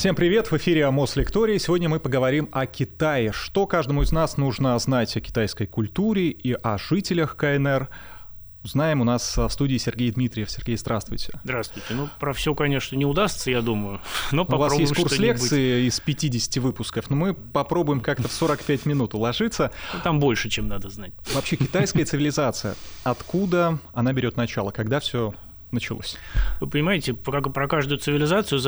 Всем привет, в эфире Амос Лекторий. Сегодня мы поговорим о Китае. Что каждому из нас нужно знать о китайской культуре и о жителях КНР. Узнаем у нас в студии Сергей Дмитриев. Сергей, здравствуйте. Здравствуйте. Ну, про все, конечно, не удастся, я думаю. Но у вас есть курс лекции из 50 выпусков, но мы попробуем как-то в 45 минут уложиться. Ну, там больше, чем надо знать. Вообще, китайская цивилизация, откуда она берет начало, когда все началось? Вы понимаете, про, про каждую цивилизацию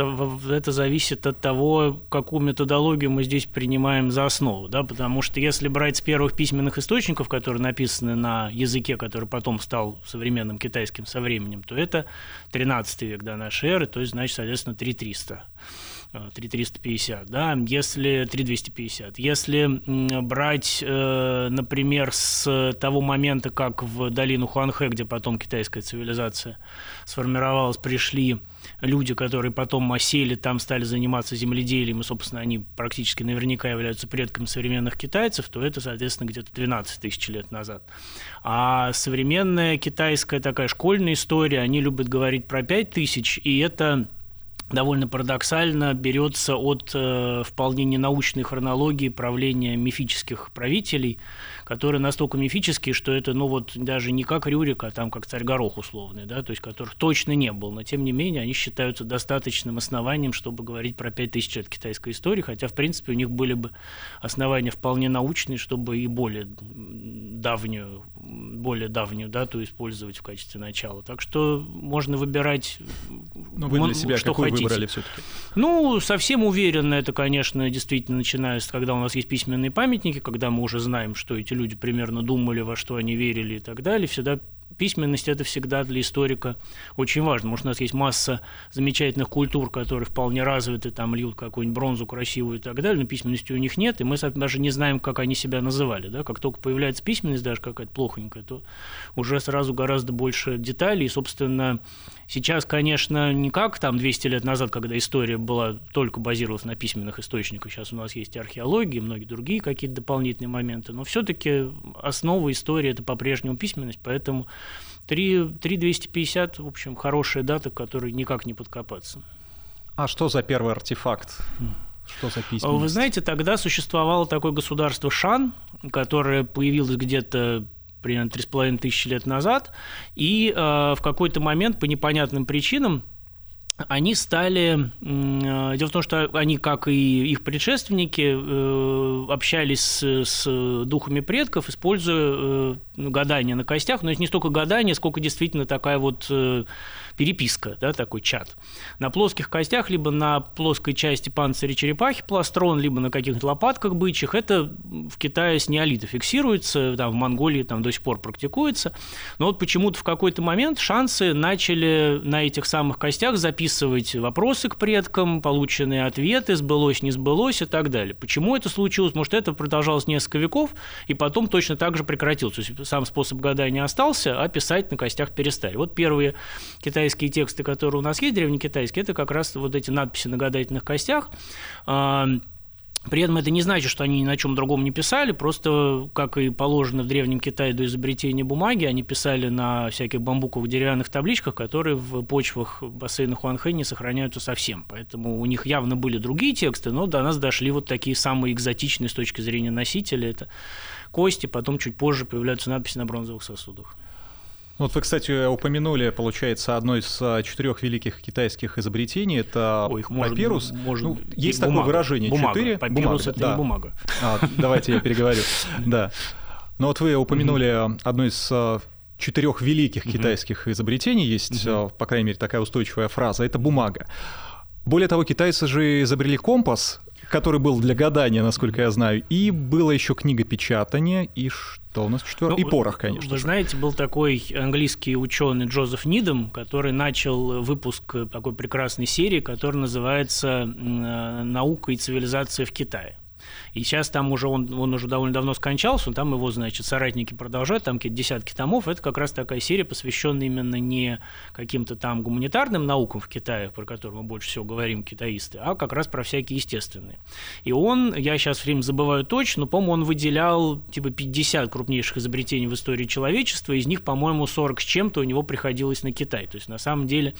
это зависит от того, какую методологию мы здесь принимаем за основу. Да? Потому что если брать с первых письменных источников, которые написаны на языке, который потом стал современным китайским со временем, то это 13 век до нашей эры, то есть, значит, соответственно, 3300. 3350, да, если 3250. Если брать, э, например, с того момента, как в долину Хуанхэ, где потом китайская цивилизация сформировалась, пришли люди, которые потом осели, там стали заниматься земледелием, и, собственно, они практически наверняка являются предками современных китайцев, то это, соответственно, где-то 12 тысяч лет назад. А современная китайская такая школьная история, они любят говорить про 5 тысяч, и это довольно парадоксально берется от э, вполне ненаучной хронологии правления мифических правителей, которые настолько мифические, что это, ну вот, даже не как Рюрик, а там как царь Горох условный, да, то есть которых точно не было, но тем не менее они считаются достаточным основанием, чтобы говорить про 5000 лет китайской истории, хотя, в принципе, у них были бы основания вполне научные, чтобы и более давнюю, более давнюю дату использовать в качестве начала. Так что можно выбирать, но вы для себя что хотите. Выбрали все-таки? Ну, совсем уверенно это, конечно, действительно начиная с, когда у нас есть письменные памятники, когда мы уже знаем, что эти люди примерно думали, во что они верили и так далее, всегда письменность – это всегда для историка очень важно. Может, у нас есть масса замечательных культур, которые вполне развиты, там льют какую-нибудь бронзу красивую и так далее, но письменности у них нет, и мы даже не знаем, как они себя называли. Да? Как только появляется письменность даже какая-то плохонькая, то уже сразу гораздо больше деталей. И, собственно, сейчас, конечно, не как там 200 лет назад, когда история была только базировалась на письменных источниках, сейчас у нас есть археология, многие другие какие-то дополнительные моменты, но все-таки основа истории – это по-прежнему письменность, поэтому 3, 3250, в общем, хорошая дата, к которой никак не подкопаться. А что за первый артефакт? Что за письменность? Вы знаете, тогда существовало такое государство Шан, которое появилось где-то примерно 3,5 тысячи лет назад, и э, в какой-то момент по непонятным причинам они стали... Э, дело в том, что они, как и их предшественники, э, общались с, духами предков, используя э, гадания на костях, но это не столько гадания, сколько действительно такая вот переписка, да, такой чат. На плоских костях, либо на плоской части панциря черепахи пластрон, либо на каких-то лопатках бычьих, это в Китае с неолита фиксируется, там, в Монголии там до сих пор практикуется. Но вот почему-то в какой-то момент шансы начали на этих самых костях записывать вопросы к предкам, полученные ответы, сбылось, не сбылось и так далее. Почему это случилось? Может, это продолжалось несколько веков, и потом точно так же прекратилось. То есть сам способ гадания остался, а писать на костях перестали. Вот первые китайские тексты, которые у нас есть, древнекитайские, это как раз вот эти надписи на гадательных костях. При этом это не значит, что они ни на чем другом не писали, просто, как и положено в Древнем Китае до изобретения бумаги, они писали на всяких бамбуковых деревянных табличках, которые в почвах бассейна Хуанхэ не сохраняются совсем. Поэтому у них явно были другие тексты, но до нас дошли вот такие самые экзотичные с точки зрения носителя. Это кости, потом чуть позже появляются надписи на бронзовых сосудах. Вот вы, кстати, упомянули, получается, одно из а, четырех великих китайских изобретений. Это Ой, их папирус. Может, ну, есть бумага. такое выражение. Бумага. Четыре. Папирус это да. не бумага. А, давайте я переговорю. Да. Но вот вы упомянули одно из а, четырех великих китайских изобретений. Есть, по крайней мере, такая устойчивая фраза. Это бумага. Более того, китайцы же изобрели компас, который был для гадания, насколько я знаю, и была еще книга печатания, и что у нас четвертое? Ну, и порох, конечно. Вы же. знаете, был такой английский ученый Джозеф Нидом, который начал выпуск такой прекрасной серии, которая называется «Наука и цивилизация в Китае». И сейчас там уже он, он уже довольно давно скончался, там его, значит, соратники продолжают, там какие-то десятки томов. Это как раз такая серия, посвященная именно не каким-то там гуманитарным наукам в Китае, про которые мы больше всего говорим, китаисты, а как раз про всякие естественные. И он, я сейчас время забываю точно, но, по-моему, он выделял типа 50 крупнейших изобретений в истории человечества, из них, по-моему, 40 с чем-то у него приходилось на Китай. То есть, на самом деле,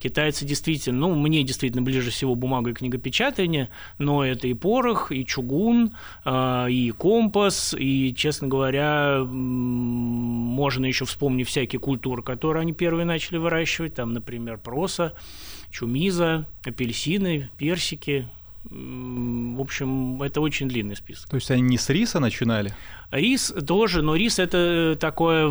китайцы действительно, ну, мне действительно ближе всего бумага и книгопечатание, но это и порох, и чугун, а, и компас, и, честно говоря, можно еще вспомнить всякие культуры, которые они первые начали выращивать, там, например, проса, чумиза, апельсины, персики, в общем, это очень длинный список. То есть они не с риса начинали? Рис тоже, но рис это, такое,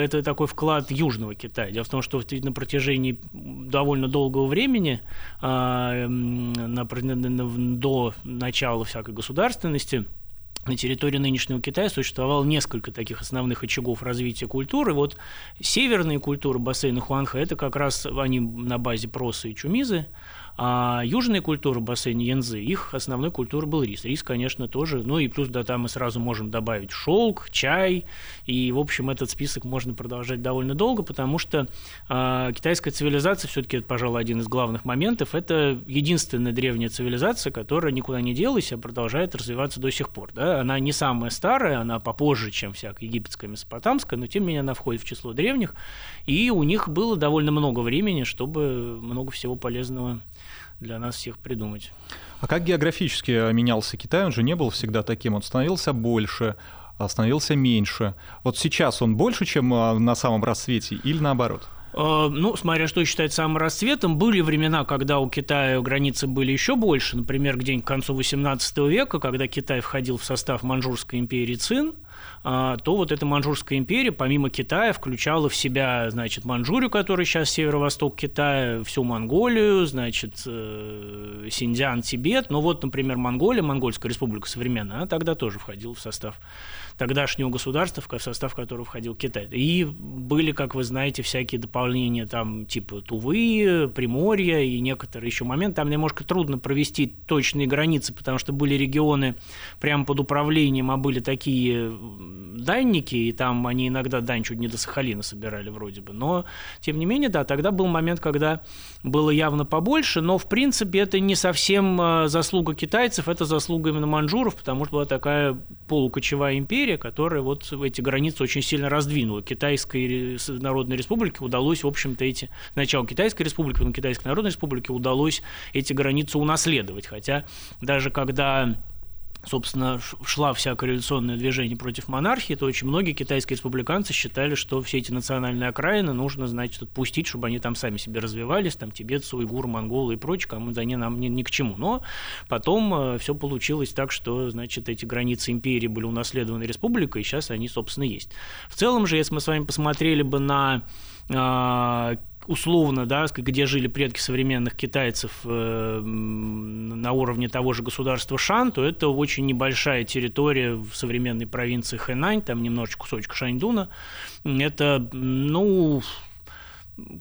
это такой вклад Южного Китая. Дело в том, что на протяжении довольно долгого времени, а, до начала всякой государственности, на территории нынешнего Китая существовало несколько таких основных очагов развития культуры. Вот северные культуры бассейна Хуанхэ – это как раз они на базе проса и чумизы, а южные культуры в бассейне Янзы, их основной культурой был рис. Рис, конечно, тоже. Ну и плюс да, там мы сразу можем добавить шелк, чай. И, в общем, этот список можно продолжать довольно долго, потому что э, китайская цивилизация, все-таки это, пожалуй, один из главных моментов, это единственная древняя цивилизация, которая никуда не делась, а продолжает развиваться до сих пор. Да? Она не самая старая, она попозже, чем всякая египетская, месопотамская, но тем не менее она входит в число древних, и у них было довольно много времени, чтобы много всего полезного для нас всех придумать. А как географически менялся Китай? Он же не был всегда таким, он становился больше, становился меньше. Вот сейчас он больше, чем а, на самом расцвете, или наоборот? А, ну, смотря что считать самым расцветом, были времена, когда у Китая границы были еще больше, например, где-нибудь к концу XVIII века, когда Китай входил в состав Манчжурской империи Цин, а, то вот эта Манчжурская империя, помимо Китая, включала в себя, значит, Манчжурию, которая сейчас северо-восток Китая, всю Монголию, значит, э, Синьцзян, Тибет. Ну вот, например, Монголия, Монгольская республика современная, она тогда тоже входила в состав тогдашнего государства, в состав которого входил Китай. И были, как вы знаете, всякие дополнения, там, типа Тувы, Приморья и некоторые еще моменты. Там немножко трудно провести точные границы, потому что были регионы прямо под управлением, а были такие данники, и там они иногда дань чуть не до Сахалина собирали вроде бы. Но, тем не менее, да, тогда был момент, когда было явно побольше, но, в принципе, это не совсем а, заслуга китайцев, это заслуга именно манжуров, потому что была такая полукочевая империя, империя, которая вот эти границы очень сильно раздвинула. Китайской Народной Республике удалось, в общем-то, эти... Сначала Китайской Республике, потом Китайской Народной Республике удалось эти границы унаследовать. Хотя даже когда собственно, шла вся коррelaционное движение против монархии, то очень многие китайские республиканцы считали, что все эти национальные окраины нужно, значит, отпустить, чтобы они там сами себе развивались, там тибетцы, уйгуры, монголы и прочее, кому за они нам ни, ни к чему. Но потом э, все получилось так, что, значит, эти границы империи были унаследованы республикой, и сейчас они, собственно, есть. В целом же, если мы с вами посмотрели бы на э, условно, да, где жили предки современных китайцев э, на уровне того же государства Шан, то это очень небольшая территория в современной провинции Хэнань, там немножечко кусочек Шаньдуна. Это, ну,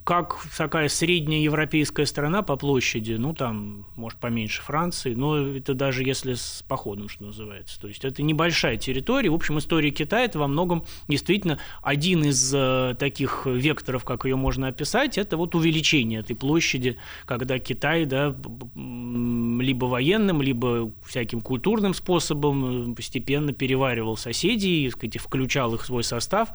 как такая средняя европейская страна по площади, ну, там, может, поменьше Франции, но это даже если с походом, что называется. То есть это небольшая территория. В общем, история Китая – это во многом действительно один из э, таких векторов, как ее можно описать, это вот увеличение этой площади, когда Китай, да, либо военным, либо всяким культурным способом э, постепенно переваривал соседей, сказать, включал их в свой состав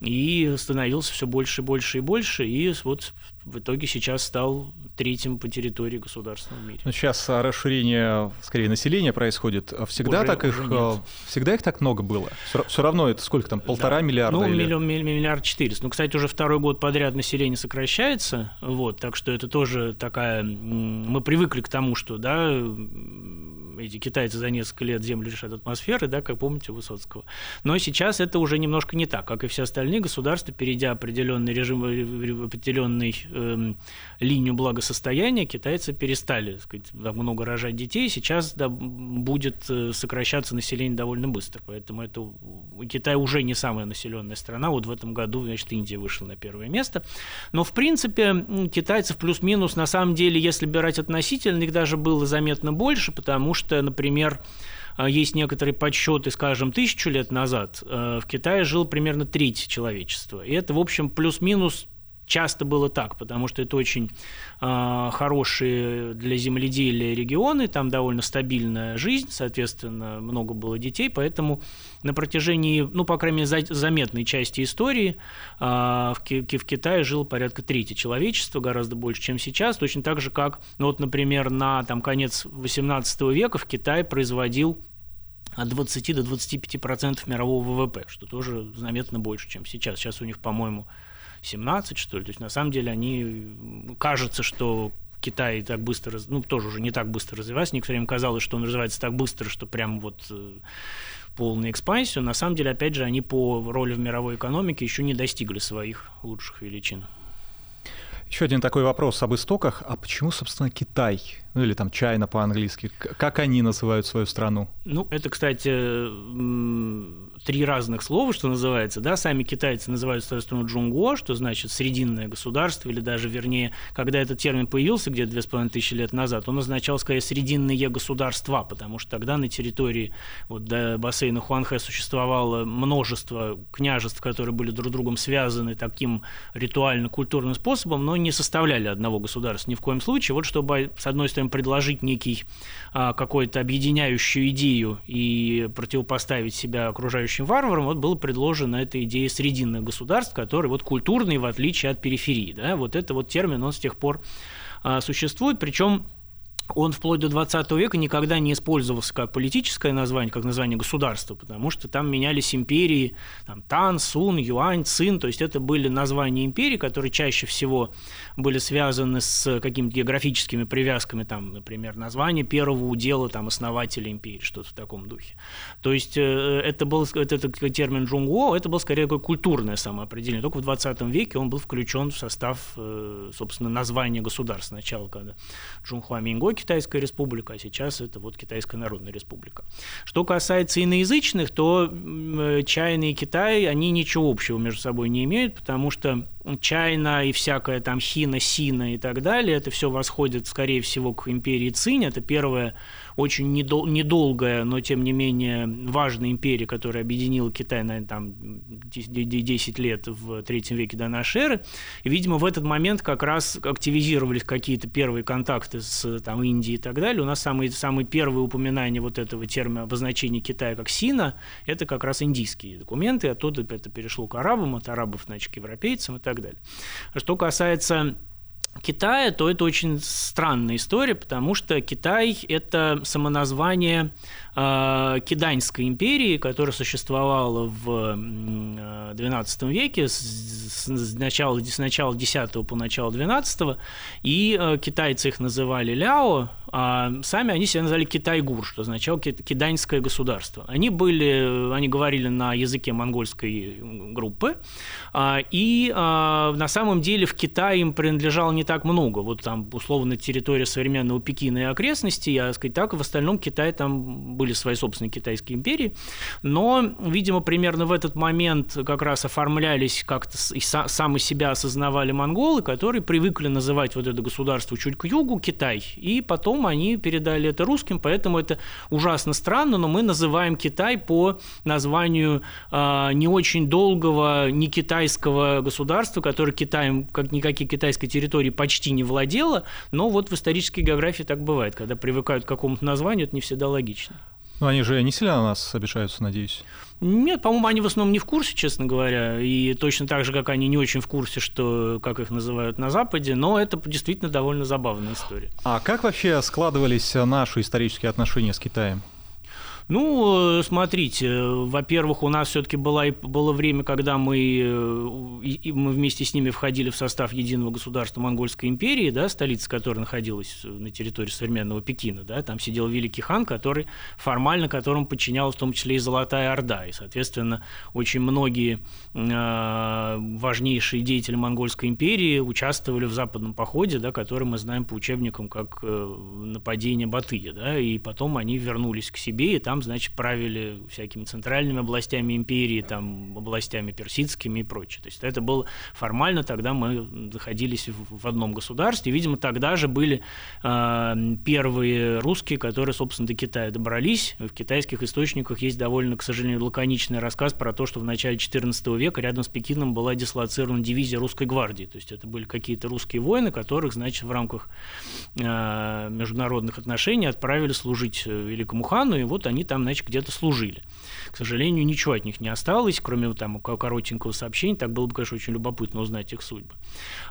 и становился все больше и больше и больше, и вот в итоге сейчас стал третьим по территории государства в мире. Но сейчас расширение, скорее, населения происходит. Всегда уже, так их, нет. всегда их так много было? Все равно это сколько там, полтора да. миллиарда? Ну, или... миллион, миллиард четыреста. Ну, кстати, уже второй год подряд население сокращается, вот, так что это тоже такая... Мы привыкли к тому, что, да, эти китайцы за несколько лет Землю лишат атмосферы, да, как помните Высоцкого. Но сейчас это уже немножко не так, как и все остальные государства, перейдя определенный режим, определенный э, линию благосостояния, китайцы перестали так сказать, много рожать детей, сейчас да, будет э, сокращаться население довольно быстро, поэтому это Китай уже не самая населенная страна, вот в этом году, значит, Индия вышла на первое место, но в принципе китайцев плюс-минус, на самом деле, если брать относительно, их даже было заметно больше, потому что например, есть некоторые подсчеты, скажем, тысячу лет назад, в Китае жил примерно треть человечества. И это, в общем, плюс-минус часто было так, потому что это очень э, хорошие для земледелия регионы, там довольно стабильная жизнь, соответственно, много было детей, поэтому на протяжении, ну, по крайней мере, за, заметной части истории э, в, в Китае жило порядка трети человечества, гораздо больше, чем сейчас, точно так же, как, ну, вот, например, на там, конец XVIII века в Китае производил от 20 до 25 процентов мирового ВВП, что тоже заметно больше, чем сейчас. Сейчас у них, по-моему, 17, что ли. То есть, на самом деле, они... Кажется, что Китай так быстро, ну, тоже уже не так быстро развивается. Некоторым время казалось, что он развивается так быстро, что прям вот э, полную экспансию. На самом деле, опять же, они по роли в мировой экономике еще не достигли своих лучших величин. Еще один такой вопрос об истоках. А почему, собственно, Китай? Ну или там Чайна по-английски. Как они называют свою страну? Ну, это, кстати, три разных слова, что называется, да, сами китайцы называют свою страну Джунго, что значит срединное государство, или даже, вернее, когда этот термин появился где-то две с половиной тысячи лет назад, он означал, скорее, срединные государства, потому что тогда на территории вот, до бассейна Хуанхэ существовало множество княжеств, которые были друг с другом связаны таким ритуально-культурным способом, но не составляли одного государства ни в коем случае. Вот чтобы, с одной стороны, предложить некий а, какой-то объединяющую идею и противопоставить себя окружающим варварам, вот было предложено эта идея срединных государств, которые вот культурные в отличие от периферии. Да? Вот это вот термин, он с тех пор а, существует, причем он вплоть до 20 века никогда не использовался как политическое название, как название государства, потому что там менялись империи, там Тан, Сун, Юань, Цин, то есть это были названия империй, которые чаще всего были связаны с какими-то географическими привязками, там, например, название первого удела там, основателя империи, что-то в таком духе. То есть э, это был это, это термин Джунгуо, это был скорее такое культурное самоопределение. Только в 20 веке он был включен в состав, э, собственно, названия государства сначала, когда Джунхуа Минго Китайская республика, а сейчас это вот Китайская Народная Республика. Что касается иноязычных, то э, Чайна и Китай, они ничего общего между собой не имеют, потому что Чайна и всякая там Хина, Сина и так далее, это все восходит, скорее всего, к империи Цинь. Это первая очень недол- недолгая, но тем не менее важная империя, которая объединила Китай на там, 10 лет в третьем веке до нашей эры. И, видимо, в этот момент как раз активизировались какие-то первые контакты с там, Индией и так далее. У нас самые, самые первые упоминания вот этого термина обозначения Китая как Сина – это как раз индийские документы. Оттуда это перешло к арабам, от арабов, значит, к европейцам и так далее. Что касается Китая, то это очень странная история, потому что Китай – это самоназвание э, Киданьской империи, которая существовала в XII веке, с, с, начала, с начала X по начало XII, и э, китайцы их называли Ляо, а сами они себя назвали Китайгур, что означало киданьское государство. Они были, они говорили на языке монгольской группы, а, и а, на самом деле в Китае им принадлежало не так много. Вот там, условно, территория современного Пекина и окрестности, я сказать так, в остальном Китае там были свои собственные китайские империи, но, видимо, примерно в этот момент как раз оформлялись как-то и сами себя осознавали монголы, которые привыкли называть вот это государство чуть к югу Китай, и потом потом они передали это русским, поэтому это ужасно странно, но мы называем Китай по названию э, не очень долгого, не китайского государства, которое Китаем, как никакие китайской территории, почти не владело, но вот в исторической географии так бывает, когда привыкают к какому-то названию, это не всегда логично. Ну, они же не сильно на нас обижаются, надеюсь. Нет, по-моему, они в основном не в курсе, честно говоря, и точно так же, как они не очень в курсе, что, как их называют на Западе, но это действительно довольно забавная история. А как вообще складывались наши исторические отношения с Китаем? Ну, э, смотрите, во-первых, у нас все-таки было, было время, когда мы, э, и мы вместе с ними входили в состав единого государства Монгольской империи, да, столица которой находилась на территории современного Пекина. Да, там сидел великий хан, который формально которому подчинялась в том числе и Золотая Орда. И, соответственно, очень многие э, важнейшие деятели Монгольской империи участвовали в западном походе, да, который мы знаем по учебникам как э, нападение Батыя. Да, и потом они вернулись к себе, и там там, значит, правили всякими центральными областями империи, там, областями персидскими и прочее. То есть это было формально, тогда мы находились в одном государстве. Видимо, тогда же были э, первые русские, которые, собственно, до Китая добрались. В китайских источниках есть довольно, к сожалению, лаконичный рассказ про то, что в начале XIV века рядом с Пекином была дислоцирована дивизия русской гвардии. То есть это были какие-то русские воины, которых, значит, в рамках э, международных отношений отправили служить э, великому хану, и вот они там, значит, где-то служили. К сожалению, ничего от них не осталось, кроме там коротенького сообщения. Так было бы, конечно, очень любопытно узнать их судьбы.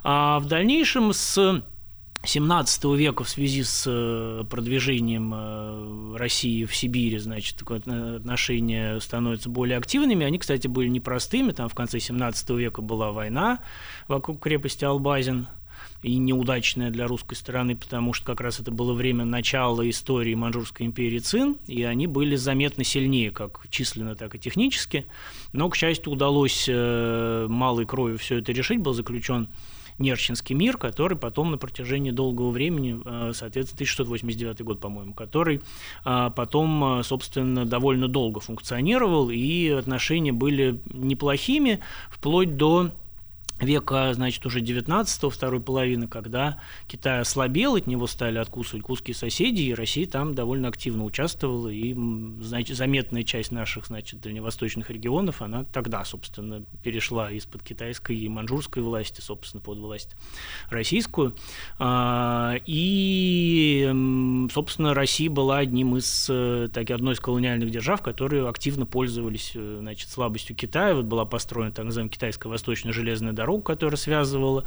А в дальнейшем с 17 века в связи с э, продвижением э, России в Сибири, значит, отношения становятся более активными. Они, кстати, были непростыми. Там в конце 17 века была война вокруг крепости Албазин и неудачная для русской стороны, потому что как раз это было время начала истории Манчжурской империи Цин, и они были заметно сильнее, как численно, так и технически. Но, к счастью, удалось э, малой кровью все это решить, был заключен Нерчинский мир, который потом на протяжении долгого времени, э, соответственно, 1689 год, по-моему, который э, потом, собственно, довольно долго функционировал, и отношения были неплохими, вплоть до века, значит, уже 19-го, второй половины, когда Китай ослабел, от него стали откусывать куски соседей, и Россия там довольно активно участвовала, и значит, заметная часть наших, значит, дальневосточных регионов, она тогда, собственно, перешла из-под китайской и манчжурской власти, собственно, под власть российскую. А, и, собственно, Россия была одним из, э, так, одной из колониальных держав, которые активно пользовались, э, значит, слабостью Китая. Вот была построена так называемая китайская восточная железная дорога, дорогу, которая связывала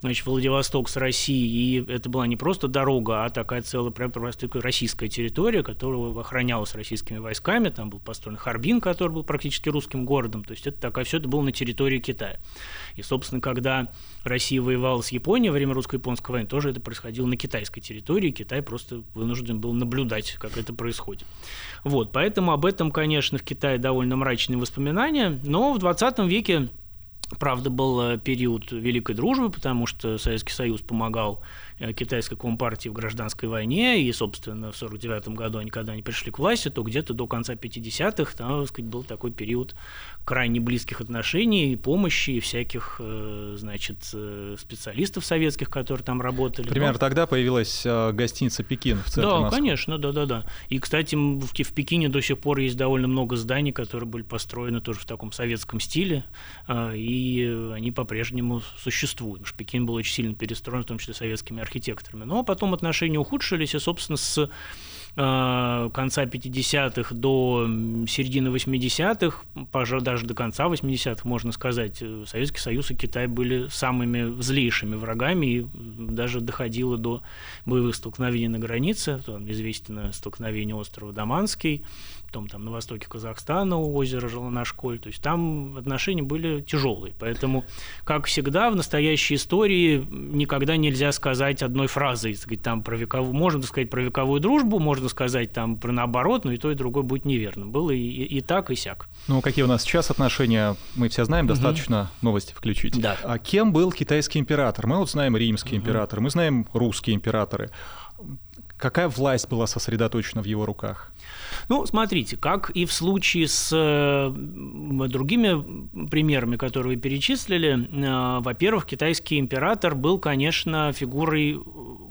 значит, Владивосток с Россией, и это была не просто дорога, а такая целая прям такая российская территория, которая охранялась российскими войсками, там был построен Харбин, который был практически русским городом, то есть это такая, все это было на территории Китая. И, собственно, когда Россия воевала с Японией во время русско-японской войны, тоже это происходило на китайской территории, Китай просто вынужден был наблюдать, как это происходит. Вот, поэтому об этом, конечно, в Китае довольно мрачные воспоминания, но в 20 веке Правда, был э, период Великой Дружбы, потому что Советский Союз помогал китайской компартии в гражданской войне, и, собственно, в 1949 году они, когда они пришли к власти, то где-то до конца 50-х, там, так сказать, был такой период крайне близких отношений, и помощи, и всяких, э, значит, э, специалистов советских, которые там работали. Примерно Но... тогда появилась гостиница «Пекин» в центре Да, Москвы. конечно, да-да-да. И, кстати, в, в Пекине до сих пор есть довольно много зданий, которые были построены тоже в таком советском стиле, и они по-прежнему существуют. Потому что Пекин был очень сильно перестроен, в том числе советскими архитекторами. Но потом отношения ухудшились, и, собственно, с э, конца 50-х до середины 80-х, пожалуй, даже до конца 80-х, можно сказать, э, Советский Союз и Китай были самыми злейшими врагами, и даже доходило до боевых столкновений на границе. Там известно столкновение острова Даманский, потом там на востоке Казахстана у озера Желанашколь. То есть там отношения были тяжелые. Поэтому, как всегда, в настоящей истории никогда нельзя сказать одной фразой. Сказать, там, про вековую, можно сказать про вековую дружбу, можно сказать там про наоборот, но и то, и другое будет неверно. Было и, и, и так, и сяк. Ну, какие у нас сейчас отношения, мы все знаем, достаточно угу. новости включить. Да. А кем был китайский император? Мы вот знаем римский угу. император, мы знаем русские императоры. Какая власть была сосредоточена в его руках? Ну, смотрите, как и в случае с э, другими примерами, которые вы перечислили, э, во-первых, китайский император был, конечно, фигурой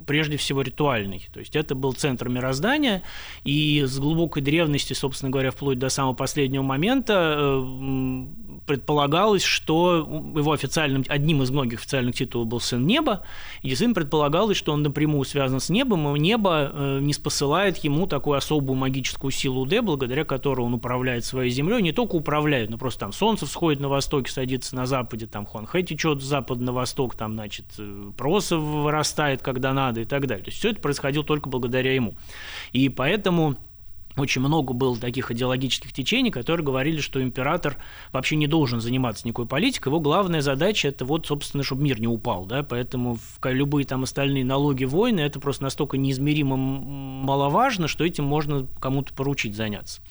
прежде всего ритуальный. То есть это был центр мироздания, и с глубокой древности, собственно говоря, вплоть до самого последнего момента э, предполагалось, что его официальным, одним из многих официальных титулов был сын неба, и сын предполагалось, что он напрямую связан с небом, и небо э, не спосылает ему такую особую магическую силу Д, благодаря которой он управляет своей землей, не только управляет, но просто там солнце всходит на востоке, садится на западе, там Хуанхэ течет с на восток, там, значит, э, проса вырастает, когда надо и так далее. То есть все это происходило только благодаря ему. И поэтому очень много было таких идеологических течений, которые говорили, что император вообще не должен заниматься никакой политикой. Его главная задача – это вот, собственно, чтобы мир не упал. Да? Поэтому любые там остальные налоги, войны – это просто настолько неизмеримо маловажно, что этим можно кому-то поручить заняться.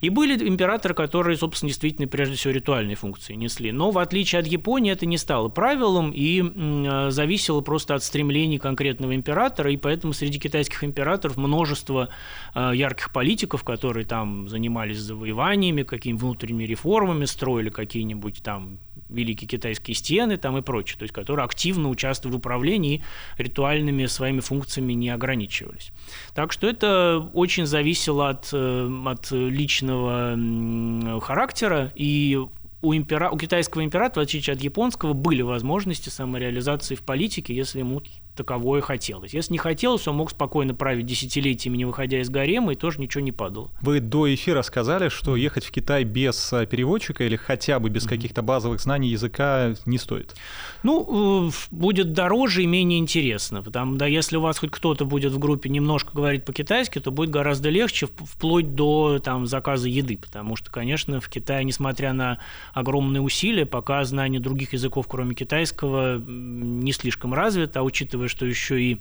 И были императоры, которые, собственно, действительно прежде всего ритуальные функции несли. Но в отличие от Японии это не стало правилом и э, зависело просто от стремлений конкретного императора, и поэтому среди китайских императоров множество э, ярких политиков, политиков, которые там занимались завоеваниями, какими внутренними реформами, строили какие-нибудь там великие китайские стены там и прочее, то есть которые активно участвовали в управлении и ритуальными своими функциями не ограничивались. Так что это очень зависело от, э, от личного характера, и у, импера... у китайского императора, в отличие от японского, были возможности самореализации в политике, если ему таковое хотелось. Если не хотелось, он мог спокойно править десятилетиями, не выходя из гарема, и тоже ничего не падало. Вы до эфира сказали, что ехать в Китай без э, переводчика или хотя бы без каких-то базовых знаний языка не стоит. Ну, э, будет дороже и менее интересно. Потому да, если у вас хоть кто-то будет в группе немножко говорить по-китайски, то будет гораздо легче, вплоть до там, заказа еды. Потому что, конечно, в Китае, несмотря на огромные усилия, пока знание других языков, кроме китайского, не слишком развито, а учитывая учитывая, что еще и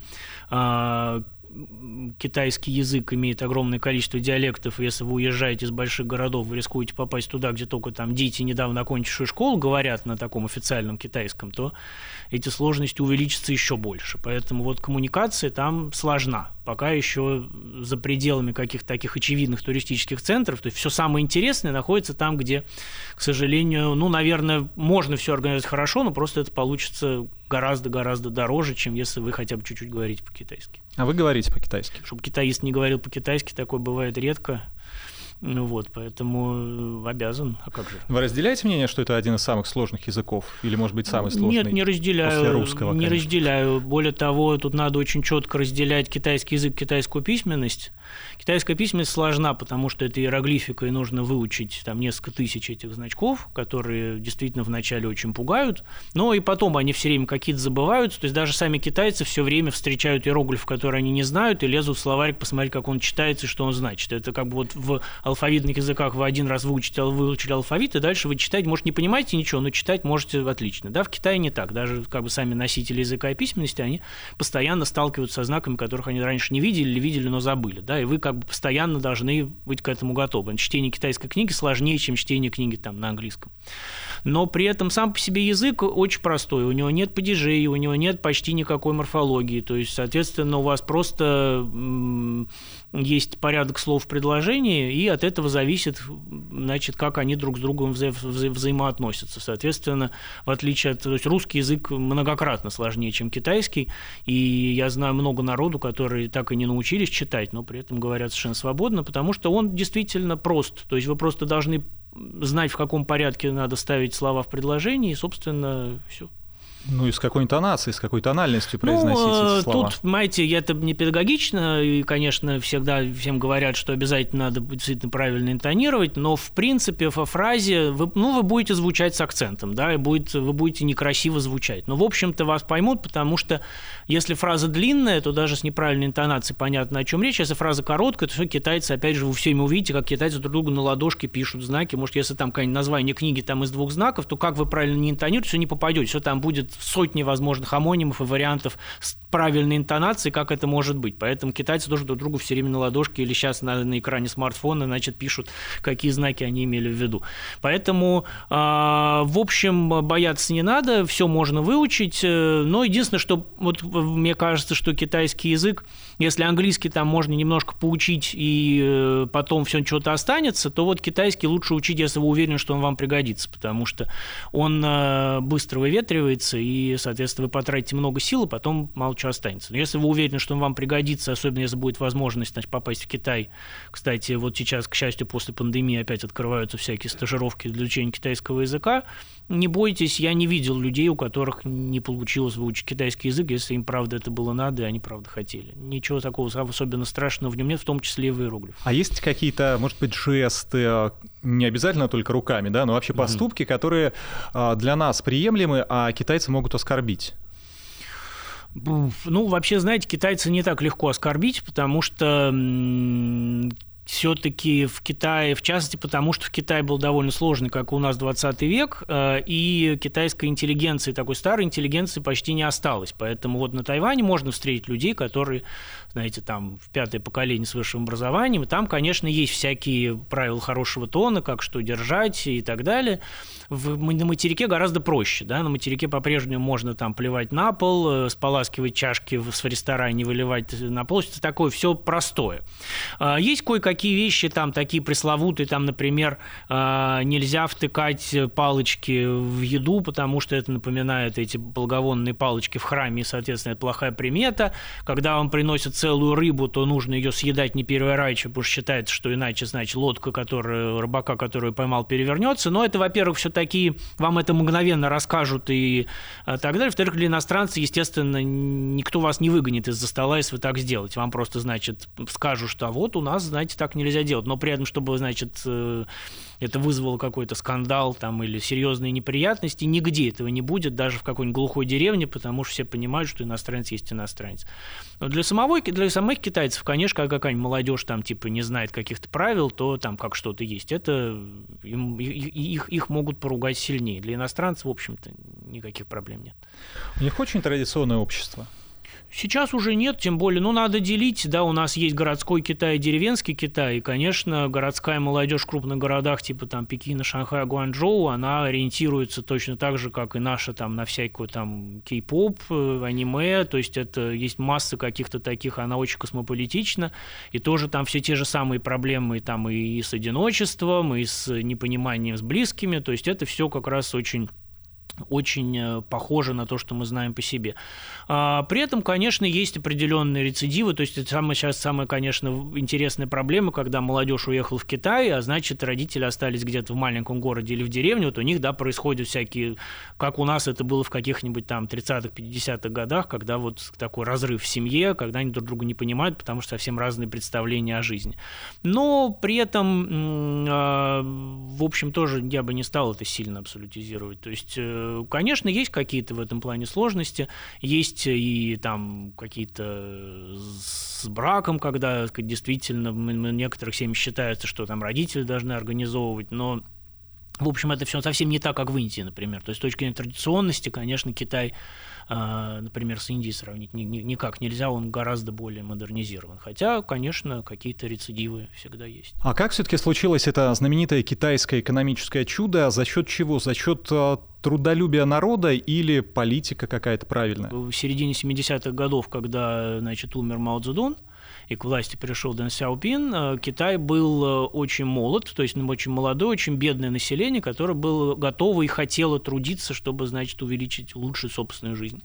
а, китайский язык имеет огромное количество диалектов, если вы уезжаете из больших городов, вы рискуете попасть туда, где только там дети, недавно окончившие школу, говорят на таком официальном китайском, то эти сложности увеличатся еще больше. Поэтому вот коммуникация там сложна. Пока еще за пределами каких-то таких очевидных туристических центров. То есть все самое интересное находится там, где, к сожалению, ну, наверное, можно все организовать хорошо, но просто это получится гораздо-гораздо дороже, чем если вы хотя бы чуть-чуть говорите по-китайски. А вы говорите по-китайски? Чтобы китаист не говорил по-китайски, такое бывает редко. Ну вот, поэтому э, обязан. А как же? Вы разделяете мнение, что это один из самых сложных языков? Или, может быть, самый сложный? Нет, не разделяю. После русского, Не конечно. разделяю. Более того, тут надо очень четко разделять китайский язык, китайскую письменность. Китайская письменность сложна, потому что это иероглифика, и нужно выучить там несколько тысяч этих значков, которые действительно вначале очень пугают, но и потом они все время какие-то забываются, то есть даже сами китайцы все время встречают иероглиф, который они не знают, и лезут в словарик посмотреть, как он читается и что он значит. Это как бы вот в алфавитных языках вы один раз выучите, выучили алфавит, и дальше вы читать, может, не понимаете ничего, но читать можете отлично. Да, в Китае не так. Даже как бы сами носители языка и письменности, они постоянно сталкиваются со знаками, которых они раньше не видели или видели, но забыли. Да, и вы как бы постоянно должны быть к этому готовы. Чтение китайской книги сложнее, чем чтение книги там на английском. Но при этом сам по себе язык очень простой. У него нет падежей, у него нет почти никакой морфологии. То есть, соответственно, у вас просто есть порядок слов в предложении, и от этого зависит, значит, как они друг с другом вза вза взаимоотносятся. Соответственно, в отличие от... То есть русский язык многократно сложнее, чем китайский, и я знаю много народу, которые так и не научились читать, но при этом говорят совершенно свободно, потому что он действительно прост. То есть вы просто должны знать, в каком порядке надо ставить слова в предложении, и, собственно, все. Ну и с какой интонацией, с какой тональностью произносить ну, эти слова? Тут, знаете, это не педагогично, и, конечно, всегда всем говорят, что обязательно надо действительно правильно интонировать, но, в принципе, во фразе, вы, ну, вы будете звучать с акцентом, да, и будет, вы будете некрасиво звучать. Но, в общем-то, вас поймут, потому что если фраза длинная, то даже с неправильной интонацией понятно, о чем речь. Если фраза короткая, то все китайцы, опять же, вы все увидите, как китайцы друг другу на ладошке пишут знаки. Может, если там какое-нибудь название книги там из двух знаков, то как вы правильно не интонируете, все не попадете. Все там будет сотни возможных амонимов и вариантов правильной интонацией, как это может быть. Поэтому китайцы тоже друг другу все время на ладошке или сейчас на, на экране смартфона, значит, пишут, какие знаки они имели в виду. Поэтому, э, в общем, бояться не надо, все можно выучить, э, но единственное, что вот мне кажется, что китайский язык, если английский там можно немножко поучить и э, потом все что-то останется, то вот китайский лучше учить, если вы уверены, что он вам пригодится, потому что он э, быстро выветривается и, соответственно, вы потратите много сил, и потом мало чего останется. Но если вы уверены, что он вам пригодится, особенно если будет возможность значит, попасть в Китай, кстати, вот сейчас, к счастью, после пандемии опять открываются всякие стажировки для изучения китайского языка, не бойтесь, я не видел людей, у которых не получилось выучить китайский язык, если им правда это было надо, и они правда хотели. Ничего такого особенно страшного в нем нет, в том числе и в иероглифах. А есть какие-то, может быть, жесты, а, не обязательно только руками, да, но вообще поступки, mm-hmm. которые а, для нас приемлемы, а китайцы могут оскорбить? Ну, вообще, знаете, китайцы не так легко оскорбить, потому что все-таки в Китае, в частности, потому что в Китае был довольно сложный, как у нас 20 век, э, и китайской интеллигенции, такой старой интеллигенции почти не осталось. Поэтому вот на Тайване можно встретить людей, которые, знаете, там в пятое поколение с высшим образованием, и там, конечно, есть всякие правила хорошего тона, как что держать и так далее. В, на материке гораздо проще, да, на материке по-прежнему можно там плевать на пол, э, споласкивать чашки в, в ресторане, выливать на это такое все простое. А есть кое-какие кое-какие вещи, там такие пресловутые, там, например, э, нельзя втыкать палочки в еду, потому что это напоминает эти благовонные палочки в храме, и, соответственно, это плохая примета. Когда вам приносят целую рыбу, то нужно ее съедать не переворачивая, потому что считается, что иначе, значит, лодка, которая, рыбака, которую поймал, перевернется. Но это, во-первых, все такие, вам это мгновенно расскажут и так далее. Во-вторых, для иностранца, естественно, никто вас не выгонит из-за стола, если вы так сделаете. Вам просто, значит, скажут, что а вот у нас, знаете, так нельзя делать. Но при этом, чтобы, значит, э, это вызвало какой-то скандал там, или серьезные неприятности, нигде этого не будет, даже в какой-нибудь глухой деревне, потому что все понимают, что иностранец есть иностранец. Но для, самого, для самых китайцев, конечно, когда какая-нибудь молодежь там типа не знает каких-то правил, то там как что-то есть. Это им, их, их могут поругать сильнее. Для иностранцев, в общем-то, никаких проблем нет. У них очень традиционное общество. Сейчас уже нет, тем более, ну, надо делить, да, у нас есть городской Китай деревенский Китай, и, конечно, городская молодежь в крупных городах, типа там Пекина, Шанхая, Гуанчжоу, она ориентируется точно так же, как и наша там на всякую там кей-поп, э, аниме, то есть это есть масса каких-то таких, она очень космополитична, и тоже там все те же самые проблемы там и с одиночеством, и с непониманием с близкими, то есть это все как раз очень очень э, похоже на то, что мы знаем по себе. А, при этом, конечно, есть определенные рецидивы, то есть это самая, сейчас самая, конечно, интересная проблема, когда молодежь уехала в Китай, а значит, родители остались где-то в маленьком городе или в деревне, вот у них, да, происходят всякие, как у нас это было в каких-нибудь там 30-х, 50-х годах, когда вот такой разрыв в семье, когда они друг друга не понимают, потому что совсем разные представления о жизни. Но при этом, а, в общем, тоже я бы не стал это сильно абсолютизировать, то есть э, Конечно, есть какие-то в этом плане сложности, есть и там какие-то с браком, когда действительно в некоторых семьях считается, что там родители должны организовывать, но в общем, это все совсем не так, как в Индии, например. То есть с точки зрения традиционности, конечно, Китай а, например, с Индией сравнить никак нельзя, он гораздо более модернизирован. Хотя, конечно, какие-то рецидивы всегда есть. А как все-таки случилось это знаменитое китайское экономическое чудо? За счет чего? За счет а, трудолюбия народа или политика какая-то правильная? В середине 70-х годов, когда значит, умер Мао Цзэдун, и к власти пришел Дэн Сяопин, э, Китай был э, очень молод, то есть очень молодое, очень бедное население, которое было готово и хотело трудиться, чтобы, значит, увеличить, улучшить собственную жизнь.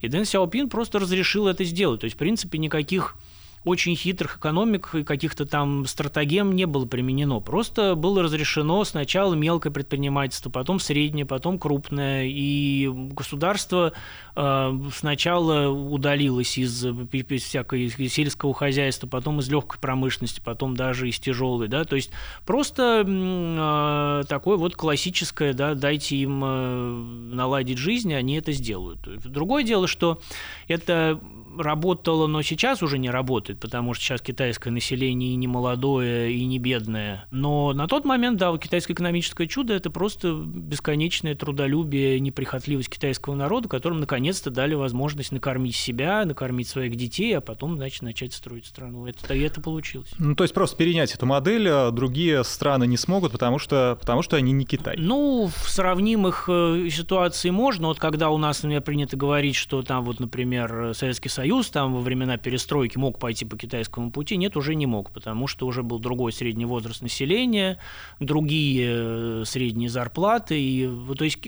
И Дэн Сяопин просто разрешил это сделать. То есть, в принципе, никаких очень хитрых экономик и каких-то там стратегем не было применено. Просто было разрешено сначала мелкое предпринимательство, потом среднее, потом крупное. И государство э, сначала удалилось из, из всякой из сельского хозяйства, потом из легкой промышленности, потом даже из тяжелой. Да? То есть просто э, такое вот классическое, да, дайте им э, наладить жизнь, они это сделают. Другое дело, что это работало, но сейчас уже не работает, потому что сейчас китайское население и не молодое, и не бедное. Но на тот момент, да, китайское экономическое чудо – это просто бесконечное трудолюбие, неприхотливость китайского народа, которым наконец-то дали возможность накормить себя, накормить своих детей, а потом, значит, начать строить страну. Это, и это получилось. Ну, то есть просто перенять эту модель а другие страны не смогут, потому что, потому что они не Китай. Ну, в сравнимых э, ситуации можно. Вот когда у нас, например, принято говорить, что там вот, например, Советский Союз там во времена перестройки мог пойти по китайскому пути, нет, уже не мог, потому что уже был другой средний возраст населения, другие э, средние зарплаты. И, то есть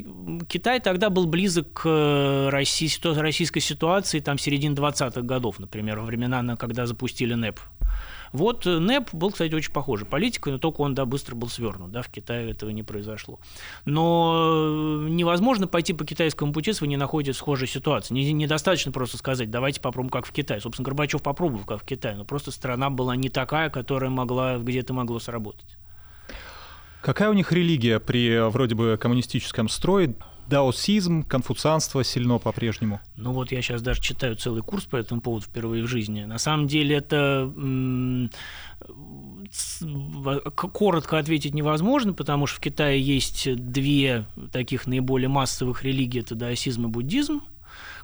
Китай тогда был близок к э, России, российской ситуации там середины 20-х годов, например, во времена, когда запустили НЭП вот э, НЭП был, кстати, очень похожий политикой, но только он, да, быстро был свернут, да, в Китае этого не произошло. Но э, невозможно пойти по китайскому пути, если вы не находитесь в схожей ситуации. Недостаточно просто сказать, давайте попробуем, как в Китае. Собственно, Горбачев попробовал, как в Китае, но просто страна была не такая, которая могла где-то могло сработать. Какая у них религия при вроде бы коммунистическом строе? Даосизм, конфуцианство сильно по-прежнему? Ну вот я сейчас даже читаю целый курс по этому поводу впервые в жизни. На самом деле это коротко ответить невозможно, потому что в Китае есть две таких наиболее массовых религии, это даосизм и буддизм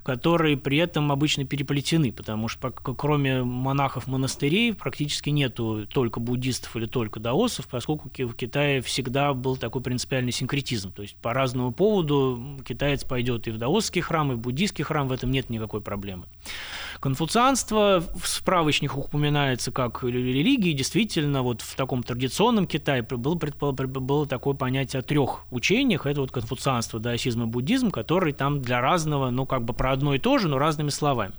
которые при этом обычно переплетены, потому что кроме монахов монастырей практически нету только буддистов или только даосов, поскольку в Китае всегда был такой принципиальный синкретизм. То есть по разному поводу китаец пойдет и в даосский храм, и в буддийский храм, в этом нет никакой проблемы. Конфуцианство в справочниках упоминается как религии. Действительно, вот в таком традиционном Китае было, было такое понятие о трех учениях. Это вот конфуцианство, даосизм и буддизм, которые там для разного, ну, как бы про одно и то же, но разными словами.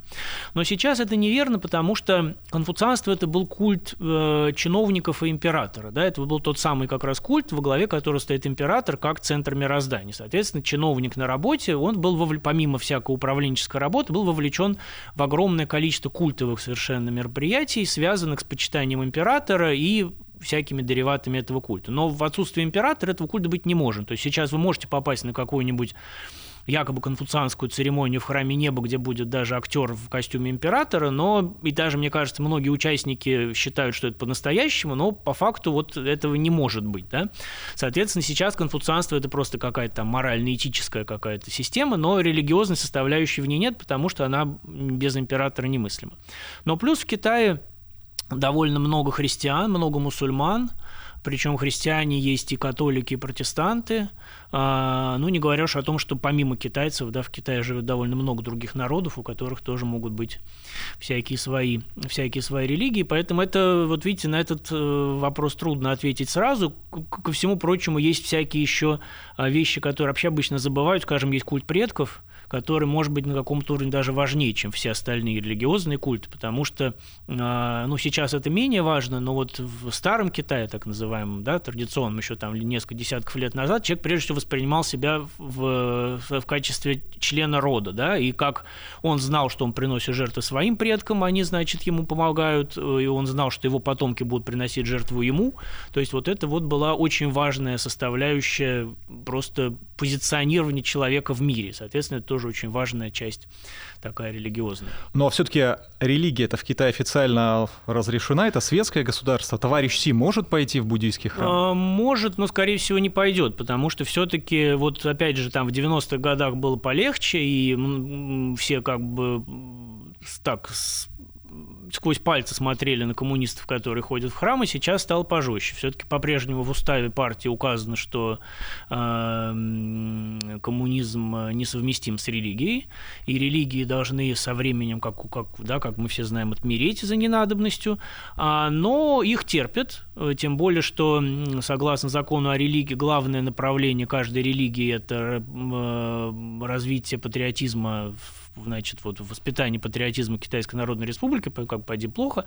Но сейчас это неверно, потому что конфуцианство – это был культ э, чиновников и императора. Да? Это был тот самый как раз культ, во главе которого стоит император как центр мироздания. Соответственно, чиновник на работе, он был, вовле... помимо всякой управленческой работы, был вовлечен в огромное количество культовых совершенно мероприятий, связанных с почитанием императора и всякими дериватами этого культа. Но в отсутствие императора этого культа быть не может. То есть сейчас вы можете попасть на какой-нибудь якобы конфуцианскую церемонию в храме неба, где будет даже актер в костюме императора, но и даже, мне кажется, многие участники считают, что это по-настоящему, но по факту вот этого не может быть. Да? Соответственно, сейчас конфуцианство – это просто какая-то там морально-этическая какая-то система, но религиозной составляющей в ней нет, потому что она без императора немыслима. Но плюс в Китае довольно много христиан, много мусульман, причем христиане есть и католики, и протестанты. А, ну, не говоря уж о том, что помимо китайцев, да, в Китае живет довольно много других народов, у которых тоже могут быть всякие свои, всякие свои религии. Поэтому это, вот видите, на этот э, вопрос трудно ответить сразу. Ко всему прочему, есть всякие еще а, вещи, которые вообще обычно забывают. Скажем, есть культ предков – который может быть на каком-то уровне даже важнее, чем все остальные религиозные культы, потому что а, ну, сейчас это менее важно, но вот в старом Китае, так называемом, да, традиционном, еще там несколько десятков лет назад, человек прежде всего воспринимал себя в, в качестве члена рода, да, и как он знал, что он приносит жертвы своим предкам, они, значит, ему помогают, и он знал, что его потомки будут приносить жертву ему, то есть вот это вот была очень важная составляющая просто позиционирования человека в мире, соответственно, это тоже очень важная часть такая религиозная. Но все-таки религия это в Китае официально разрешена, это светское государство. Товарищ Си может пойти в буддийский храм? А, может, но, скорее всего, не пойдет, потому что все-таки, вот опять же, там в 90-х годах было полегче, и все как бы так сквозь пальцы смотрели на коммунистов, которые ходят в храмы, сейчас стало пожестче. Все-таки по-прежнему в уставе партии указано, что э, коммунизм несовместим с религией, и религии должны со временем, как, как, да, как мы все знаем, отмереть за ненадобностью, а, но их терпят, тем более, что согласно закону о религии, главное направление каждой религии – это э, развитие патриотизма в значит, вот, воспитании патриотизма Китайской Народной Республики, как пойди плохо.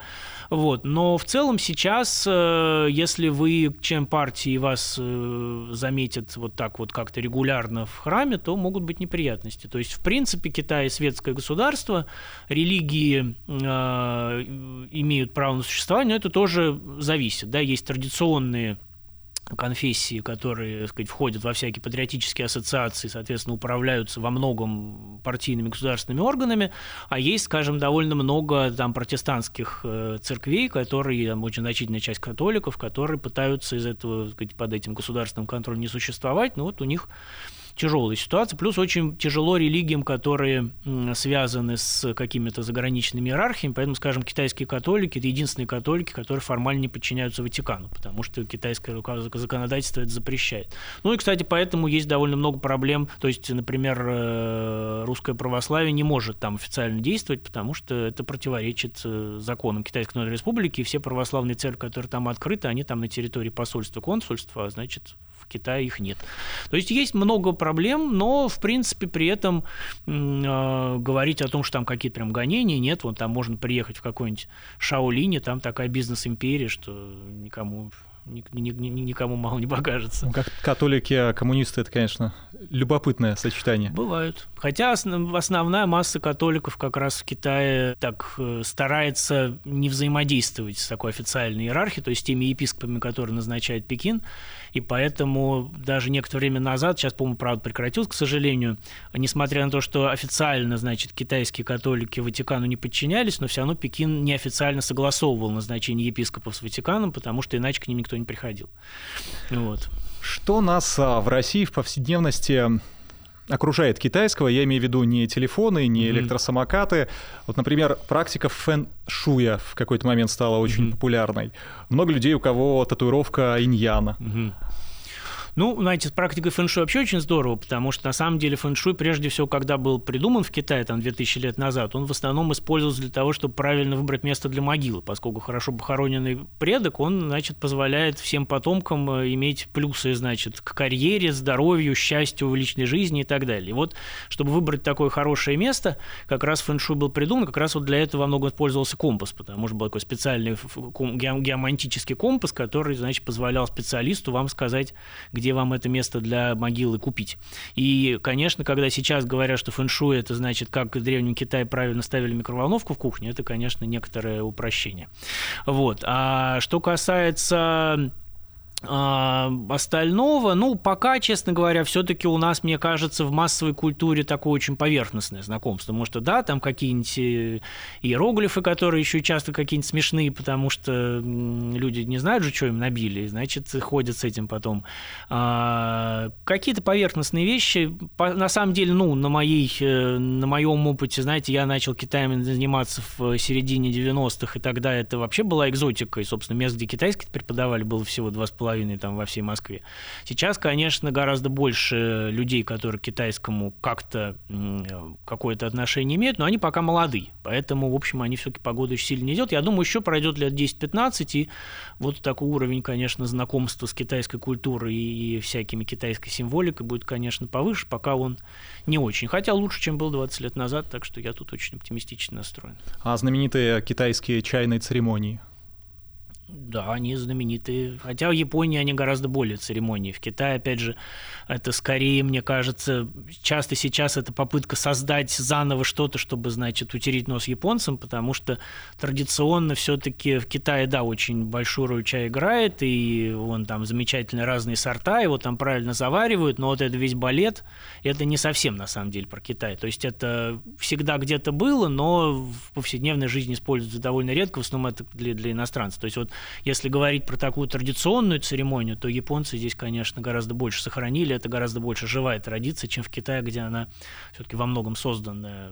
Вот. Но в целом сейчас, э, если вы чем партии вас э, заметят вот так вот как-то регулярно в храме, то могут быть неприятности. То есть, в принципе, Китай светское государство, религии э, имеют право на существование, но это тоже зависит. Да? Есть традиционные конфессии, которые так сказать, входят во всякие патриотические ассоциации, соответственно, управляются во многом партийными государственными органами, а есть, скажем, довольно много там протестантских э, церквей, которые, там, очень значительная часть католиков, которые пытаются из этого, так сказать, под этим государственным контролем не существовать, но вот у них тяжелая ситуация. Плюс очень тяжело религиям, которые связаны с какими-то заграничными иерархиями. Поэтому, скажем, китайские католики – это единственные католики, которые формально не подчиняются Ватикану, потому что китайское законодательство это запрещает. Ну и, кстати, поэтому есть довольно много проблем. То есть, например, э, русское православие не может там официально действовать, потому что это противоречит э, законам Китайской Народной Республики, и все православные церкви, которые там открыты, они там на территории посольства, консульства, а значит, в Китае их нет. То есть есть много проблем, но, в принципе, при этом э, говорить о том, что там какие-то прям гонения нет, вот там можно приехать в какой-нибудь Шаолине, там такая бизнес-империя, что никому никому мало не покажется. Ну, как католики, а коммунисты, это, конечно, любопытное сочетание. Бывают. Хотя основная масса католиков как раз в Китае так э, старается не взаимодействовать с такой официальной иерархией, то есть теми епископами, которые назначает Пекин, и поэтому даже некоторое время назад, сейчас, по-моему, правда, прекратилось, к сожалению, несмотря на то, что официально, значит, китайские католики Ватикану не подчинялись, но все равно Пекин неофициально согласовывал назначение епископов с Ватиканом, потому что иначе к ним никто не приходил. Вот. Что нас а, в России в повседневности окружает китайского, я имею в виду не телефоны, не mm-hmm. электросамокаты. Вот, например, практика фэн-шуя в какой-то момент стала очень mm-hmm. популярной. Много людей, у кого татуировка иньяна. Mm-hmm. Ну, знаете, с практикой фэншуй вообще очень здорово, потому что на самом деле фэншуй, прежде всего, когда был придуман в Китае там 2000 лет назад, он в основном использовался для того, чтобы правильно выбрать место для могилы, поскольку хорошо похороненный предок, он, значит, позволяет всем потомкам э, иметь плюсы, значит, к карьере, здоровью, счастью в личной жизни и так далее. И вот, чтобы выбрать такое хорошее место, как раз фэншуй был придуман, как раз вот для этого во многом использовался компас, потому что был такой специальный геомантический компас, который, значит, позволял специалисту вам сказать, где где вам это место для могилы купить. И, конечно, когда сейчас говорят, что фэншуй это значит, как в Древнем Китае правильно ставили микроволновку в кухне, это, конечно, некоторое упрощение. Вот. А что касается а, остального, ну, пока, честно говоря, все-таки у нас, мне кажется, в массовой культуре такое очень поверхностное знакомство. Потому что, да, там какие-нибудь э, иероглифы, которые еще часто какие-нибудь смешные, потому что люди не знают же, что им набили, значит, ходят с этим потом. А, какие-то поверхностные вещи, на самом деле, ну, на, моей, э, на моем опыте, знаете, я начал Китаем заниматься в середине 90-х, и тогда это вообще была экзотика, и, собственно, мест, где китайский преподавали, было всего два с половиной половиной там во всей Москве. Сейчас, конечно, гораздо больше людей, которые к китайскому как-то какое-то отношение имеют, но они пока молодые. Поэтому, в общем, они все-таки погода очень сильно не идет. Я думаю, еще пройдет лет 10-15, и вот такой уровень, конечно, знакомства с китайской культурой и всякими китайской символикой будет, конечно, повыше, пока он не очень. Хотя лучше, чем был 20 лет назад, так что я тут очень оптимистично настроен. А знаменитые китайские чайные церемонии? Да, они знаменитые. Хотя в Японии они гораздо более церемонии. В Китае, опять же, это скорее, мне кажется, часто сейчас это попытка создать заново что-то, чтобы, значит, утереть нос японцам, потому что традиционно все-таки в Китае, да, очень большую роль чай играет, и он там замечательные разные сорта, его там правильно заваривают, но вот это весь балет, это не совсем на самом деле про Китай. То есть это всегда где-то было, но в повседневной жизни используется довольно редко, в основном это для, для иностранцев. То есть вот если говорить про такую традиционную церемонию, то японцы здесь, конечно, гораздо больше сохранили, это гораздо больше живая традиция, чем в Китае, где она все-таки во многом созданная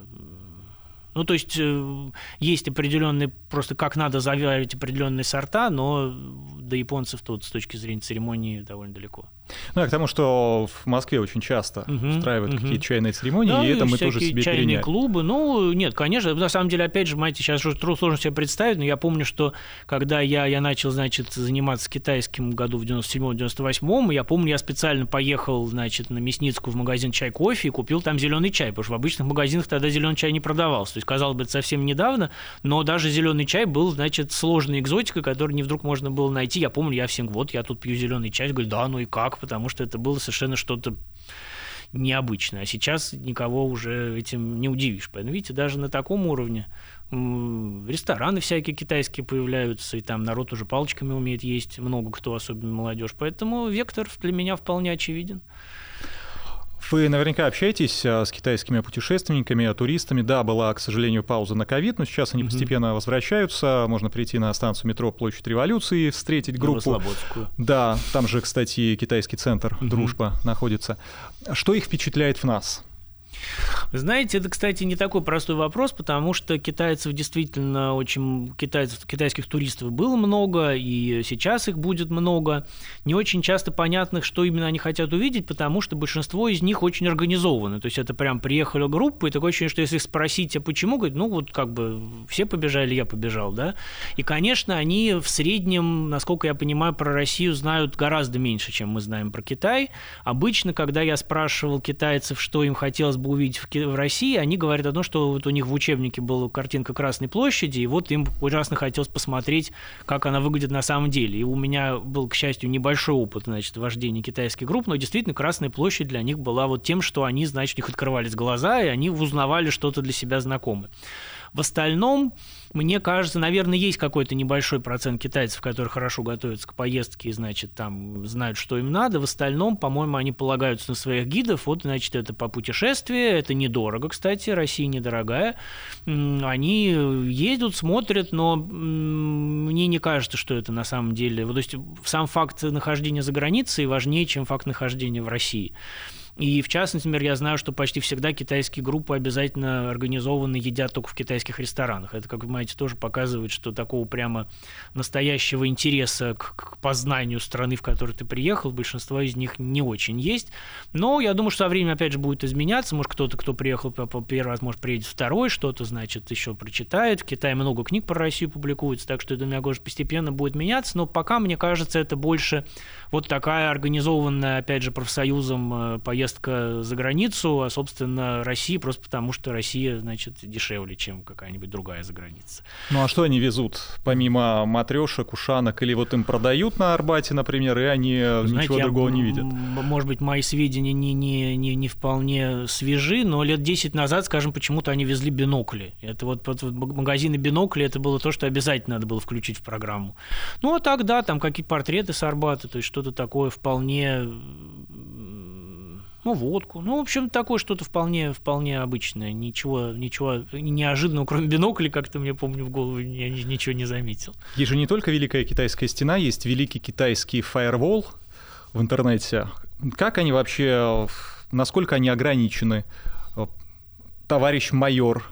ну, то есть э, есть определенные, просто как надо заваривать определенные сорта, но до японцев тут с точки зрения церемонии довольно далеко. Ну, а к тому, что в Москве очень часто угу, устраивают угу. какие-то чайные церемонии, да, и это мы тоже себе чайные переняли. клубы, ну, нет, конечно, на самом деле, опять же, знаете, сейчас уже сложно себе представить, но я помню, что когда я, я начал, значит, заниматься китайским году в 97-98, я помню, я специально поехал, значит, на Мясницкую в магазин чай-кофе и купил там зеленый чай, потому что в обычных магазинах тогда зеленый чай не продавался. То есть, казалось бы, это совсем недавно, но даже зеленый чай был, значит, сложной экзотикой, которую не вдруг можно было найти. Я помню, я всем, вот, я тут пью зеленый чай, говорю, да, ну и как, потому что это было совершенно что-то необычное. А сейчас никого уже этим не удивишь. Поэтому, видите, даже на таком уровне рестораны всякие китайские появляются, и там народ уже палочками умеет есть, много кто, особенно молодежь. Поэтому вектор для меня вполне очевиден. Вы наверняка общаетесь а, с китайскими путешественниками, туристами. Да, была, к сожалению, пауза на ковид, но сейчас они mm-hmm. постепенно возвращаются. Можно прийти на станцию метро Площадь Революции, встретить группу. Да, там же, кстати, китайский центр mm-hmm. «Дружба» находится. Что их впечатляет в нас? Знаете, это, кстати, не такой простой вопрос, потому что китайцев действительно очень... Китайцев, китайских туристов было много, и сейчас их будет много. Не очень часто понятно, что именно они хотят увидеть, потому что большинство из них очень организованы. То есть это прям приехала группа, и такое ощущение, что если спросить, а почему, говорит, ну вот как бы все побежали, я побежал, да. И, конечно, они в среднем, насколько я понимаю, про Россию знают гораздо меньше, чем мы знаем про Китай. Обычно, когда я спрашивал китайцев, что им хотелось бы увидеть в, в России, они говорят о том, что вот у них в учебнике была картинка Красной площади, и вот им ужасно хотелось посмотреть, как она выглядит на самом деле. И у меня был, к счастью, небольшой опыт, значит, вождения китайских групп, но действительно Красная площадь для них была вот тем, что они, значит, у них открывались глаза, и они узнавали что-то для себя знакомое. В остальном, мне кажется, наверное, есть какой-то небольшой процент китайцев, которые хорошо готовятся к поездке и, значит, там знают, что им надо. В остальном, по-моему, они полагаются на своих гидов. Вот, значит, это по путешествию, это недорого, кстати, Россия недорогая. Они ездят, смотрят, но мне не кажется, что это на самом деле... То есть сам факт нахождения за границей важнее, чем факт нахождения в России. И в частности, например, я знаю, что почти всегда китайские группы обязательно организованы, едят только в китайских ресторанах. Это, как вы понимаете, тоже показывает, что такого прямо настоящего интереса к, к познанию страны, в которую ты приехал, большинство из них не очень есть. Но я думаю, что со временем, опять же, будет изменяться. Может, кто-то, кто приехал первый раз, может, приедет второй, что-то, значит, еще прочитает. В Китае много книг про Россию публикуется, так что, я думаю, может, постепенно будет меняться. Но пока, мне кажется, это больше вот такая организованная, опять же, профсоюзом э, поездка за границу, а, собственно, Россия просто потому, что Россия, значит, дешевле, чем какая-нибудь другая за граница. Ну а что они везут, помимо матрешек, ушанок, или вот им продают на Арбате, например, и они Знаете, ничего другого не видят? Может быть, мои сведения не, не, не, не вполне свежи, но лет 10 назад, скажем, почему-то они везли бинокли. Это вот, вот магазины бинокли, это было то, что обязательно надо было включить в программу. Ну а так, да, там какие-то портреты с Арбата, то есть что-то такое вполне ну, водку. Ну, в общем, такое что-то вполне, вполне обычное. Ничего, ничего неожиданного, кроме бинокля, как-то мне помню в голову, я ничего не заметил. Есть же не только Великая Китайская стена, есть Великий Китайский фаервол в интернете. Как они вообще, насколько они ограничены? Товарищ майор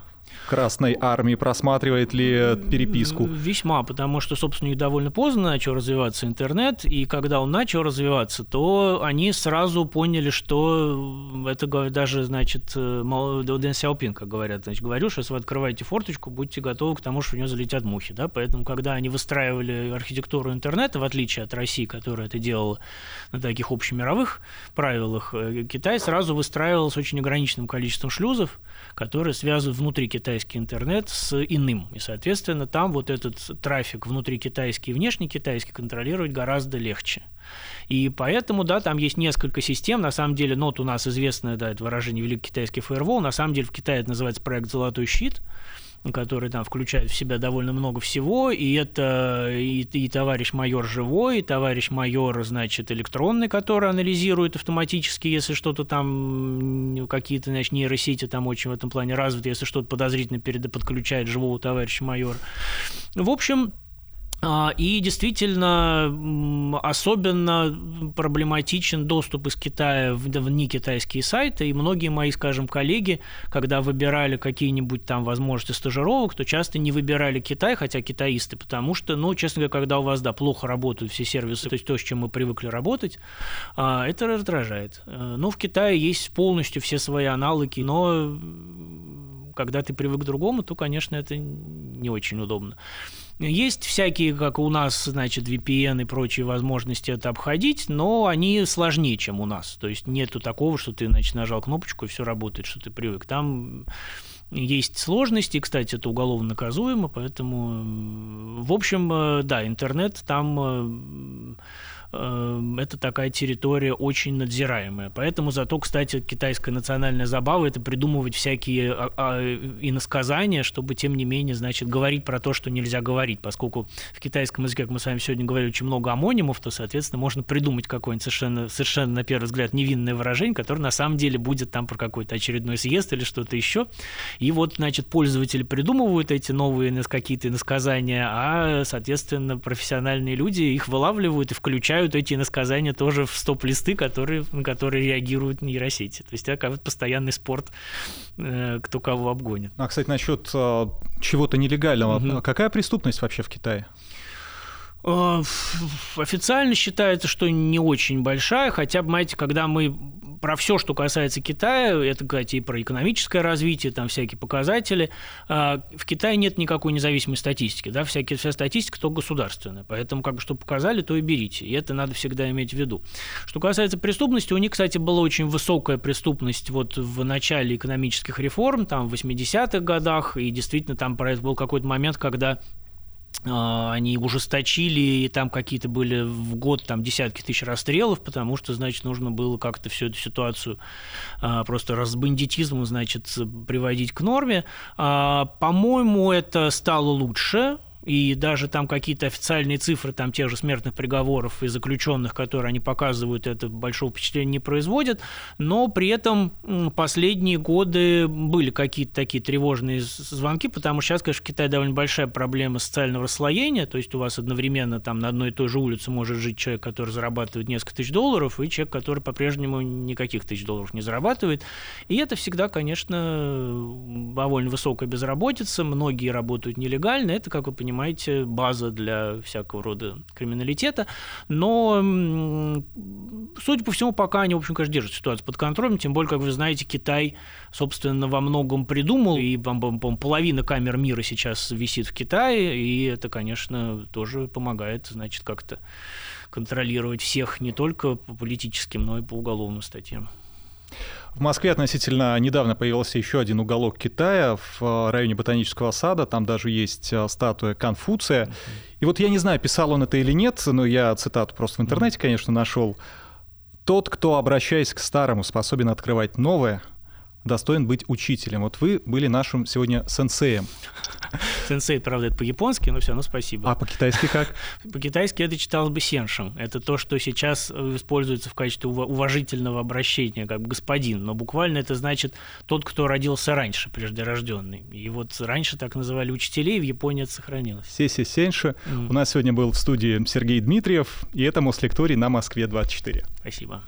Красной Армии просматривает ли переписку? Весьма, потому что, собственно, у довольно поздно начал развиваться интернет, и когда он начал развиваться, то они сразу поняли, что это даже, значит, э, Дэн Сяопин, как говорят, значит, говорю, что если вы открываете форточку, будьте готовы к тому, что у него залетят мухи, да, поэтому, когда они выстраивали архитектуру интернета, в отличие от России, которая это делала на таких общемировых правилах, э, Китай сразу выстраивал с очень ограниченным количеством шлюзов, которые связывают внутри Китая китайский интернет с иным. И, соответственно, там вот этот трафик внутри китайский и внешне китайский контролировать гораздо легче. И поэтому, да, там есть несколько систем. На самом деле, ну, вот у нас известное, да, это выражение «Великий китайский фаервол». На самом деле в Китае это называется проект «Золотой щит» который там включает в себя довольно много всего, и это и, и товарищ майор живой, и товарищ майор, значит, электронный, который анализирует автоматически, если что-то там, какие-то, значит, нейросети там очень в этом плане развиты, если что-то подозрительно перед, подключает живого товарища майора. В общем, и действительно, особенно проблематичен доступ из Китая в некитайские сайты. И многие мои, скажем, коллеги, когда выбирали какие-нибудь там возможности стажировок, то часто не выбирали Китай, хотя китаисты, потому что, ну, честно говоря, когда у вас, да, плохо работают все сервисы, то есть то, с чем мы привыкли работать, а, это раздражает. Э, но в Китае есть полностью все свои аналоги, но когда ты привык к другому, то, конечно, это не очень удобно. Есть всякие, как у нас, значит, VPN и прочие возможности это обходить, но они сложнее, чем у нас. То есть нету такого, что ты, значит, нажал кнопочку и все работает, что ты привык. Там есть сложности, кстати, это уголовно наказуемо, поэтому, в общем, э, да, интернет там э, это такая территория очень надзираемая. Поэтому зато, кстати, китайская национальная забава – это придумывать всякие а, а, иносказания, чтобы, тем не менее, значит, говорить про то, что нельзя говорить. Поскольку в китайском языке, как мы с вами сегодня говорили, очень много амонимов, то, соответственно, можно придумать какое-нибудь совершенно, совершенно, на первый взгляд, невинное выражение, которое на самом деле будет там про какой-то очередной съезд или что-то еще. И вот, значит, пользователи придумывают эти новые какие-то иносказания, а, соответственно, профессиональные люди их вылавливают и включают включают эти иносказания тоже в стоп-листы, которые, на которые реагируют нейросети. То есть это как постоянный спорт, э, кто кого обгонит. А, кстати, насчет э, чего-то нелегального. Угу. Какая преступность вообще в Китае? Э, официально считается, что не очень большая, хотя, понимаете, когда мы про все, что касается Китая, это, кстати, и про экономическое развитие, там всякие показатели. А, в Китае нет никакой независимой статистики, да, всякие, вся статистика то государственная, поэтому как бы что показали, то и берите, и это надо всегда иметь в виду. Что касается преступности, у них, кстати, была очень высокая преступность вот в начале экономических реформ, там в 80-х годах, и действительно там был какой-то момент, когда они ужесточили, и там какие-то были в год там десятки тысяч расстрелов, потому что, значит, нужно было как-то всю эту ситуацию а, просто разбандитизмом, значит, приводить к норме. А, по-моему, это стало лучше, и даже там какие-то официальные цифры там тех же смертных приговоров и заключенных, которые они показывают, это большого впечатления не производят, но при этом последние годы были какие-то такие тревожные звонки, потому что сейчас, конечно, в Китае довольно большая проблема социального расслоения, то есть у вас одновременно там на одной и той же улице может жить человек, который зарабатывает несколько тысяч долларов, и человек, который по-прежнему никаких тысяч долларов не зарабатывает, и это всегда, конечно, довольно высокая безработица, многие работают нелегально, это, как вы понимаете, понимаете, база для всякого рода криминалитета. Но, судя по всему, пока они, в общем, конечно, держат ситуацию под контролем, тем более, как вы знаете, Китай, собственно, во многом придумал, и, по половина камер мира сейчас висит в Китае, и это, конечно, тоже помогает, значит, как-то контролировать всех не только по политическим, но и по уголовным статьям. В Москве относительно недавно появился еще один уголок Китая в э, районе Ботанического сада. Там даже есть э, статуя Конфуция. И вот я не знаю, писал он это или нет, но я цитату просто в интернете, конечно, нашел. Тот, кто, обращаясь к старому, способен открывать новое, достоин быть учителем. Вот вы были нашим сегодня сенсеем. Сенсей, правда, это по-японски, но все равно спасибо. А по-китайски как? По-китайски это читалось бы сеншин. Это то, что сейчас э, используется в качестве уважительного обращения, как господин. Но буквально это значит тот, кто родился раньше, преждерожденный. И вот раньше так называли учителей, в Японии это сохранилось. Сеси Сенши. Mm. У нас сегодня был в студии Сергей Дмитриев, и это Мослекторий на Москве 24. Спасибо.